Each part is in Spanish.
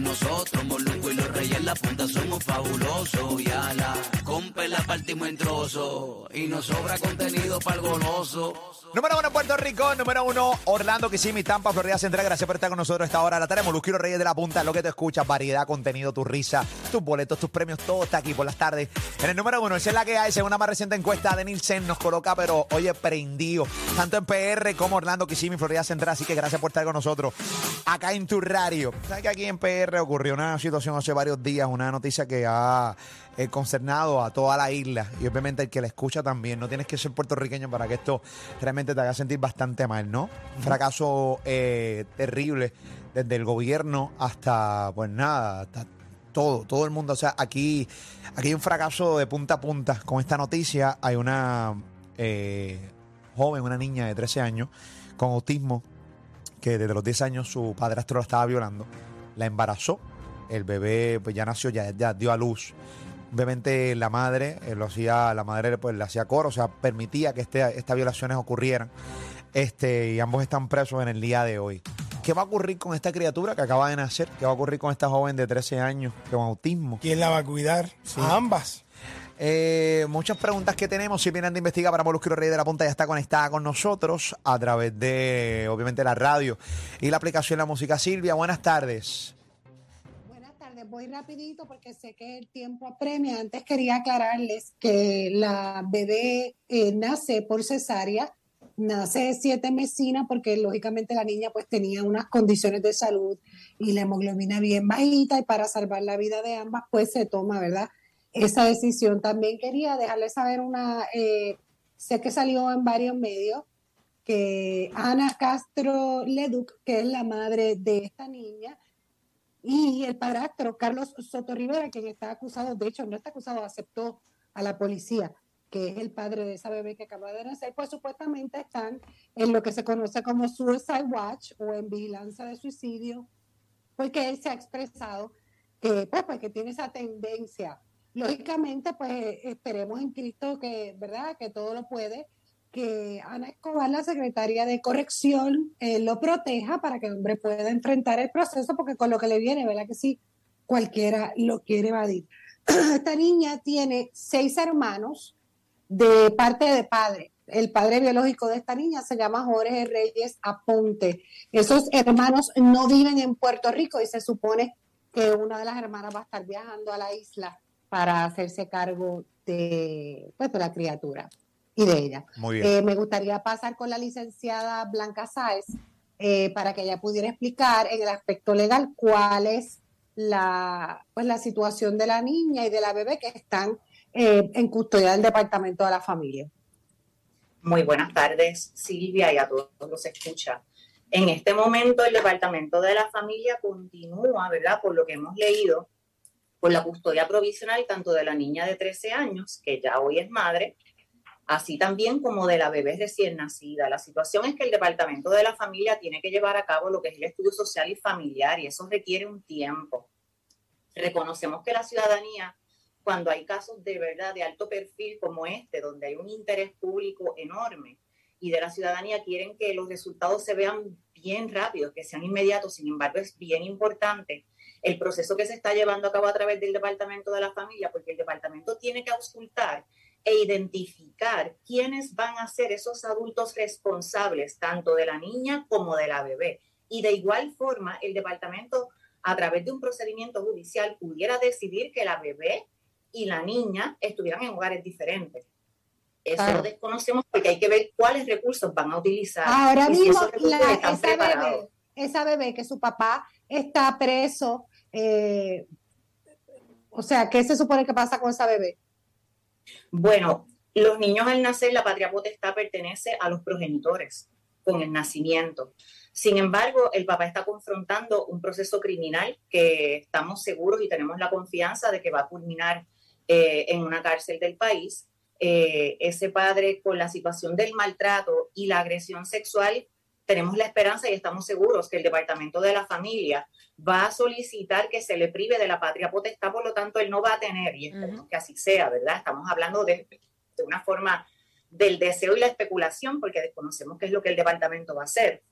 nosotros, Moluco y los reyes en la punta somos fabulosos. Y a la compa la partimos en trozos. Y nos sobra contenido para el goloso. Número uno Puerto Rico, número uno Orlando Kissimmee, Tampa, Florida Central. Gracias por estar con nosotros esta hora. La y los Reyes de la Punta, lo que te escuchas, variedad, contenido, tu risa, tus boletos, tus premios, todo está aquí por las tardes. En el número uno, esa es la que hay, según una más reciente encuesta de Nielsen, nos coloca, pero oye, prendido, tanto en PR como Orlando Kissimmee, Florida Central. Así que gracias por estar con nosotros acá en tu radio. ¿Sabes que aquí en PR ocurrió una situación hace varios días, una noticia que ha eh, concernado a toda la isla y obviamente el que la escucha también. No tienes que ser puertorriqueño para que esto realmente te haga sentir bastante mal, ¿no? Un fracaso eh, terrible desde el gobierno hasta, pues nada, hasta todo, todo el mundo. O sea, aquí, aquí hay un fracaso de punta a punta con esta noticia. Hay una eh, joven, una niña de 13 años con autismo que desde los 10 años su padrastro la estaba violando, la embarazó, el bebé pues ya nació, ya, ya dio a luz obviamente la madre eh, lo hacía, la madre pues le hacía coro, o sea, permitía que este, estas violaciones ocurrieran. Este, y ambos están presos en el día de hoy. ¿Qué va a ocurrir con esta criatura que acaba de nacer? ¿Qué va a ocurrir con esta joven de 13 años con autismo? ¿Quién la va a cuidar? A ambas. Eh, muchas preguntas que tenemos. Si vienen de investigar para Molusquero Rey de la Punta, ya está conectada con nosotros a través de, obviamente, la radio y la aplicación La Música. Silvia, buenas tardes voy rapidito porque sé que el tiempo apremia. Antes quería aclararles que la bebé eh, nace por cesárea, nace siete mesina porque lógicamente la niña pues tenía unas condiciones de salud y la hemoglobina bien bajita y para salvar la vida de ambas pues se toma, ¿verdad? Esa decisión. También quería dejarles saber una, eh, sé que salió en varios medios que Ana Castro Leduc, que es la madre de esta niña, y el padrastro, Carlos Soto Rivera, quien está acusado, de hecho no está acusado, aceptó a la policía, que es el padre de esa bebé que acaba de nacer, pues supuestamente están en lo que se conoce como Suicide Watch o en vigilancia de suicidio, porque él se ha expresado que, pues, pues que tiene esa tendencia. Lógicamente, pues esperemos en Cristo que, ¿verdad? Que todo lo puede, que Ana Escobar, la secretaria de corrección, eh, lo proteja para que el hombre pueda enfrentar el proceso, porque con lo que le viene, ¿verdad? Que sí, cualquiera lo quiere evadir. Esta niña tiene seis hermanos de parte de padre. El padre biológico de esta niña se llama Jorge Reyes Aponte. Esos hermanos no viven en Puerto Rico y se supone que una de las hermanas va a estar viajando a la isla para hacerse cargo de, pues, de la criatura y de ella. Eh, me gustaría pasar con la licenciada Blanca Sáez eh, para que ella pudiera explicar en el aspecto legal cuál es la, pues, la situación de la niña y de la bebé que están eh, en custodia del Departamento de la Familia. Muy buenas tardes, Silvia, y a todos los escucha. En este momento el Departamento de la Familia continúa, ¿verdad? Por lo que hemos leído, con la custodia provisional tanto de la niña de 13 años, que ya hoy es madre, así también como de la bebé recién nacida. La situación es que el Departamento de la Familia tiene que llevar a cabo lo que es el estudio social y familiar y eso requiere un tiempo. Reconocemos que la ciudadanía, cuando hay casos de verdad de alto perfil como este, donde hay un interés público enorme y de la ciudadanía quieren que los resultados se vean bien rápidos, que sean inmediatos, sin embargo es bien importante el proceso que se está llevando a cabo a través del Departamento de la Familia, porque el departamento tiene que auscultar e identificar quiénes van a ser esos adultos responsables, tanto de la niña como de la bebé. Y de igual forma, el departamento, a través de un procedimiento judicial, pudiera decidir que la bebé y la niña estuvieran en lugares diferentes. Eso lo desconocemos porque hay que ver cuáles recursos van a utilizar. Ahora mismo, esa, bebé, esa bebé que su papá está preso, eh, o sea, ¿qué se supone que pasa con esa bebé? Bueno, los niños al nacer, la patria potestad pertenece a los progenitores con el nacimiento. Sin embargo, el papá está confrontando un proceso criminal que estamos seguros y tenemos la confianza de que va a culminar eh, en una cárcel del país. Eh, ese padre con la situación del maltrato y la agresión sexual, tenemos la esperanza y estamos seguros que el Departamento de la Familia va a solicitar que se le prive de la patria potestad, por lo tanto él no va a tener, y esperemos que así sea, ¿verdad? Estamos hablando de, de, una forma del deseo y la especulación, porque desconocemos qué es lo que el departamento va a hacer,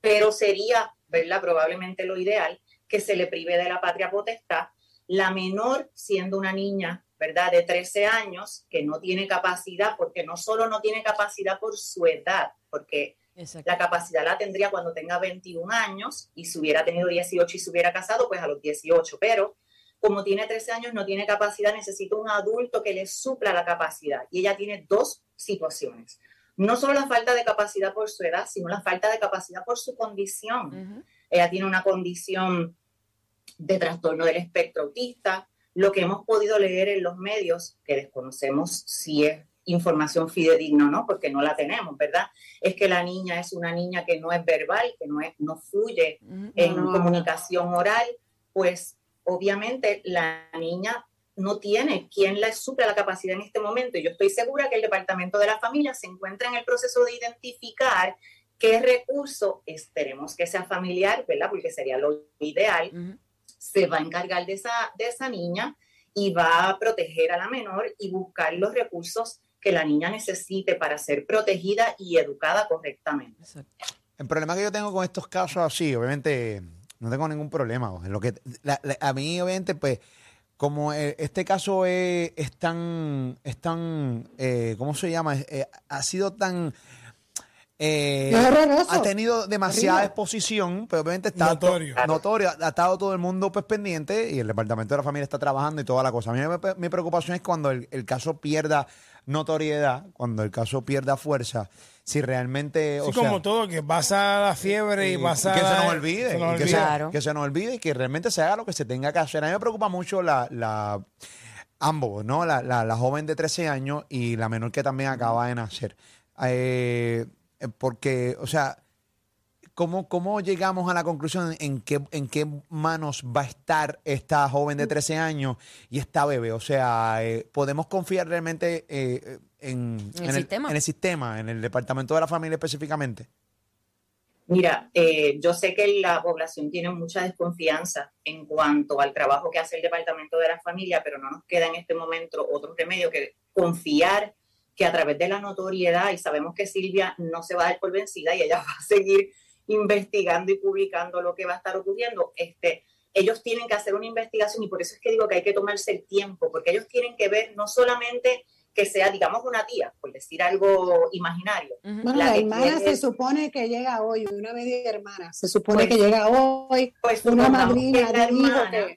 pero sería, ¿verdad? Probablemente lo ideal que se le prive de la patria potestad, la menor siendo una niña, ¿verdad?, de 13 años, que no tiene capacidad, porque no solo no tiene capacidad por su edad, porque la capacidad la tendría cuando tenga 21 años y si hubiera tenido 18 y se hubiera casado, pues a los 18, pero como tiene 13 años, no tiene capacidad, necesita un adulto que le supla la capacidad. Y ella tiene dos situaciones. No solo la falta de capacidad por su edad, sino la falta de capacidad por su condición. Ella tiene una condición de trastorno del espectro autista. Lo que hemos podido leer en los medios, que desconocemos si es información fidedigna no, porque no la tenemos, ¿verdad? Es que la niña es una niña que no es verbal, que no, es, no fluye en comunicación oral, pues obviamente la niña no tiene quien la suple la capacidad en este momento. Y yo estoy segura que el Departamento de la Familia se encuentra en el proceso de identificar qué recurso, esperemos que sea familiar, ¿verdad? Porque sería lo ideal, se va a encargar de esa, de esa niña y va a proteger a la menor y buscar los recursos que la niña necesite para ser protegida y educada correctamente. El problema que yo tengo con estos casos así, obviamente no tengo ningún problema. Lo que, a mí, obviamente, pues, como eh, este caso es, tan, es tan eh, ¿cómo se llama? Eh, ha sido tan... ha tenido demasiada exposición, pero obviamente está notorio. notorio. Ha estado todo el mundo pues pendiente y el departamento de la familia está trabajando y toda la cosa. A mí mi, preocupación es cuando el, el caso pierda notoriedad, cuando el caso pierda fuerza si realmente. Sí, como todo, que pasa la fiebre y, pasa. Que se nos olvide. Que, se, que, se, nos olvide y que realmente se haga lo que se tenga que hacer. A mí me preocupa mucho la. la ambos, ¿no? La, la, joven de 13 años y la menor que también acaba de nacer. Eh, porque, o sea, ¿Cómo, ¿Cómo llegamos a la conclusión en qué, en qué manos va a estar esta joven de 13 años y esta bebé? O sea, eh, ¿podemos confiar realmente eh, en, el, sistema? en el sistema, en el departamento de la familia específicamente? Mira, eh, yo sé que la población tiene mucha desconfianza en cuanto al trabajo que hace el departamento de la familia, pero no nos queda en este momento otro remedio que confiar que a través de la notoriedad, y sabemos que Silvia no se va a dar por vencida y ella va a seguir investigando y publicando lo que va a estar ocurriendo, este, ellos tienen que hacer una investigación y por eso es que digo que hay que tomarse el tiempo, porque ellos tienen que ver no solamente que sea, digamos, una tía, por decir algo imaginario. Bueno, la, hermana se supone que llega hoy, una media hermana, se supone pues que llega hoy, pues una madrina, hermana,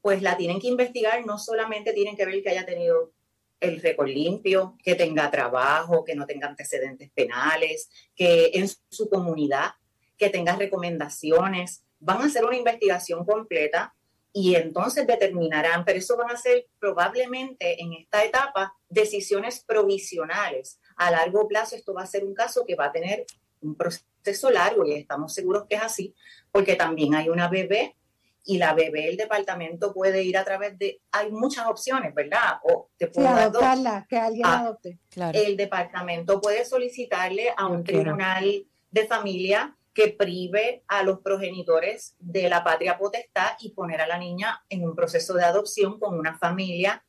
pues la tienen que investigar, no solamente tienen que ver que haya tenido el récord limpio, que tenga trabajo, que no tenga antecedentes penales, que en su comunidad, que tenga recomendaciones. Van a hacer una investigación completa y entonces determinarán, pero eso van a ser probablemente en esta etapa decisiones provisionales. A largo plazo esto va a ser un caso que va a tener un proceso largo y estamos seguros que es así, porque también hay una bebé y la bebé, el departamento puede ir a través de, hay muchas opciones, ¿verdad? O te puede adoptarla, que alguien ah, adopte. El departamento puede solicitarle a un tribunal de familia que prive a los progenitores de la patria potestad y poner a la niña en un proceso de adopción con una familia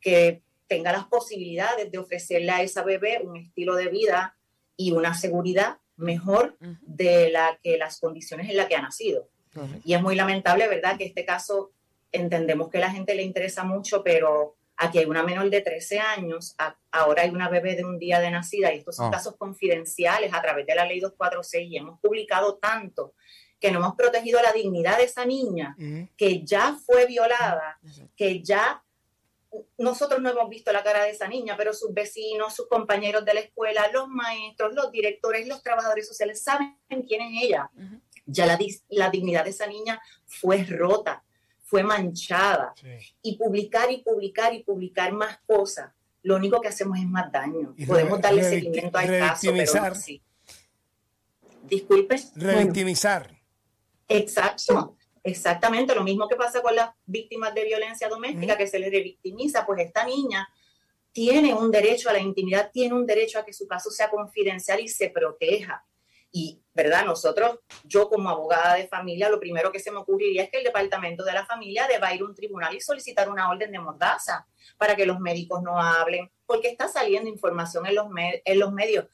que tenga las posibilidades de ofrecerle a esa bebé un estilo de vida y una seguridad mejor de la que las condiciones en las que ha nacido. Y es muy lamentable, ¿verdad? Que este caso entendemos que a la gente le interesa mucho, pero aquí hay una menor de 13 años, ahora hay una bebé de un día de nacida y estos son ah. casos confidenciales a través de la ley 246 y hemos publicado tanto que no hemos protegido la dignidad de esa niña que ya fue violada, que ya nosotros no hemos visto la cara de esa niña, pero sus vecinos, sus compañeros de la escuela, los maestros, los directores, los trabajadores sociales saben quién es ella ya la, la dignidad de esa niña fue rota, fue manchada. Y publicar y publicar y publicar más cosas, lo único que hacemos es más daño. Podemos darle seguimiento al caso, pero sí. Disculpe. Revictimizar. exacto. Exactamente, lo mismo que pasa con las víctimas de violencia doméstica, que se les revictimiza, pues esta niña tiene un derecho a la intimidad, tiene un derecho a que su caso sea confidencial y se proteja. Y, ¿verdad? Nosotros, yo como abogada de familia, lo primero que se me ocurriría es que el departamento de la familia deba ir a un tribunal y solicitar una orden de mordaza para que los médicos no hablen, porque está saliendo información en los, en los medios.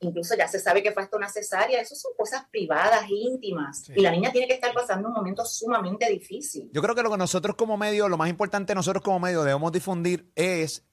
incluso ya se sabe que fue hasta una cesárea, eso son cosas privadas, íntimas, y la niña tiene que estar pasando un momento sumamente difícil. Yo creo que lo que nosotros como medio, lo más importante nosotros como medio debemos difundir es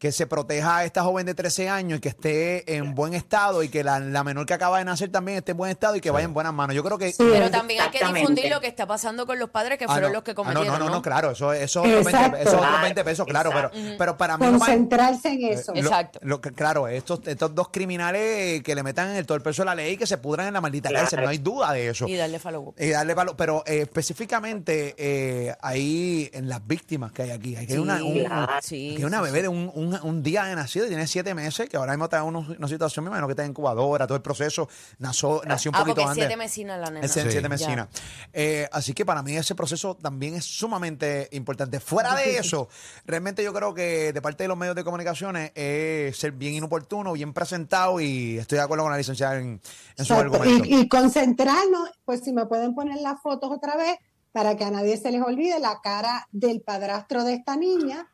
que se proteja a esta joven de 13 años y que esté en buen estado y que la, la menor que acaba de nacer también esté en buen estado y que vaya en buenas manos. Yo creo que... Sí, Pero también hay que difundir lo que está pasando con los padres que Ah, fueron no. los que Ah, no, cometieron. no, no, no, ¿no? claro, eso, eso, es otros 20, Exacto. eso Claro, 20 pesos, claro, pero, exacto. pero para mí. Concentrarse en eso. Lo- Exacto. lo que- claro, estos, estos dos criminales que le metan el todo el peso de la ley y que se pudran en la maldita Claro. cárcel, no hay duda de eso. Y darle follow. Y darle palo. Pero eh, específicamente eh, ahí en las víctimas que hay aquí, hay que hay una, Sí, un- claro. sí, que hay una sí, bebé de un, un- un día de nacido y tiene siete meses, que ahora mismo está en una, una situación, me imagino que está en incubadora, todo el proceso, nació, nació un Ah, poquito porque antes. siete mesinas la nena. Es en Sí. siete mesinas. Eh, así que para mí ese proceso también es sumamente importante. Fuera de eso, realmente yo creo que de parte de los medios de comunicaciones es ser bien inoportuno, bien presentado y estoy de acuerdo con la licenciada en, en sus Exacto. argumentos. Y, y concentrarnos, pues si me pueden poner las fotos otra vez, para que a nadie se les olvide la cara del padrastro de esta niña,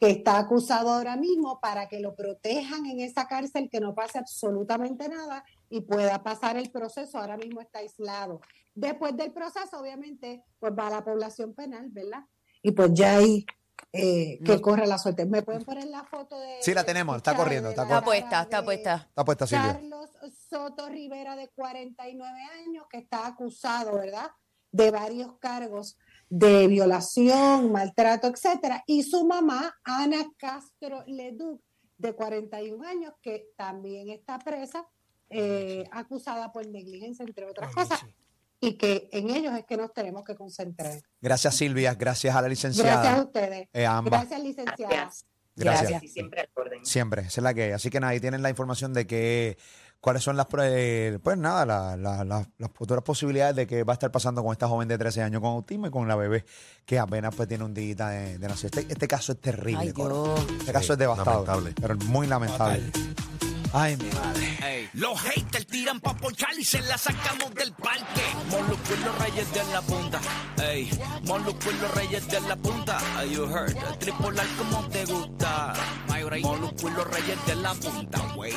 que está acusado ahora mismo, para que lo protejan en esa cárcel, que no pase absolutamente nada y pueda pasar el proceso. Ahora mismo está aislado. Después del proceso, obviamente, pues va a la población penal, ¿verdad? Y pues ya ahí eh, que No. corre la suerte. ¿Me pueden poner la foto de... Sí, la tenemos, está corriendo, está la Está corriendo. puesta, está puesta. Está puesta Silvia. Carlos Soto Rivera, de 49 años, que está acusado, ¿verdad?, de varios cargos de violación, maltrato, etcétera, y su mamá, Ana Castro Leduc, de 41 años, que también está presa, eh, acusada por negligencia, entre otras Ay, cosas, sí. y que en ellos es que nos tenemos que concentrar. Gracias Silvia, gracias a la Gracias a licenciada. ustedes. Eh, ambas. Gracias, licenciada. Gracias. Gracias. Y siempre al orden. Siempre, esa es la que hay. Así que nada, ahí tienen la información de que cuáles son las, eh, pues nada, la- la- la- las futuras posibilidades de que va a estar pasando con esta joven de 13 años con autismo y con la bebé que apenas pues tiene un día de, de nacer. Este, este caso es terrible, Ay. Dios. Este caso Sí, es devastador, lamentable. pero muy lamentable. Ay, mi madre. Ey, Los haters tiran pa' ponchar y se la sacamos del parque. Molusco y los reyes de la punta. Ey, Molusco y los reyes de la punta. Ay, you heard. Tripolar como te gusta. Molusco y los reyes de la punta, wey.